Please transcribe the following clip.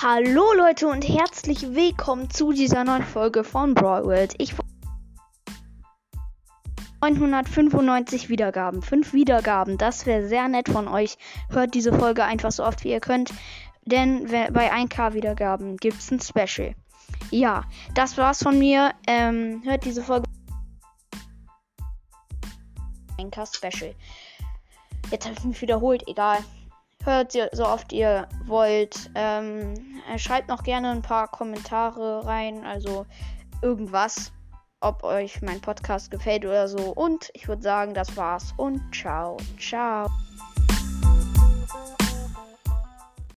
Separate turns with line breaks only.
Hallo Leute und herzlich willkommen zu dieser neuen Folge von Brawl World. Ich 995 Wiedergaben, 5 Wiedergaben, das wäre sehr nett von euch. Hört diese Folge einfach so oft wie ihr könnt, denn bei 1k Wiedergaben gibt es ein Special. Ja, das war's von mir. Ähm, hört diese Folge 1k Special. Jetzt habe ich mich wiederholt, egal hört ihr so oft ihr wollt. Ähm, schreibt noch gerne ein paar Kommentare rein, also irgendwas, ob euch mein Podcast gefällt oder so. Und ich würde sagen, das war's und ciao, ciao.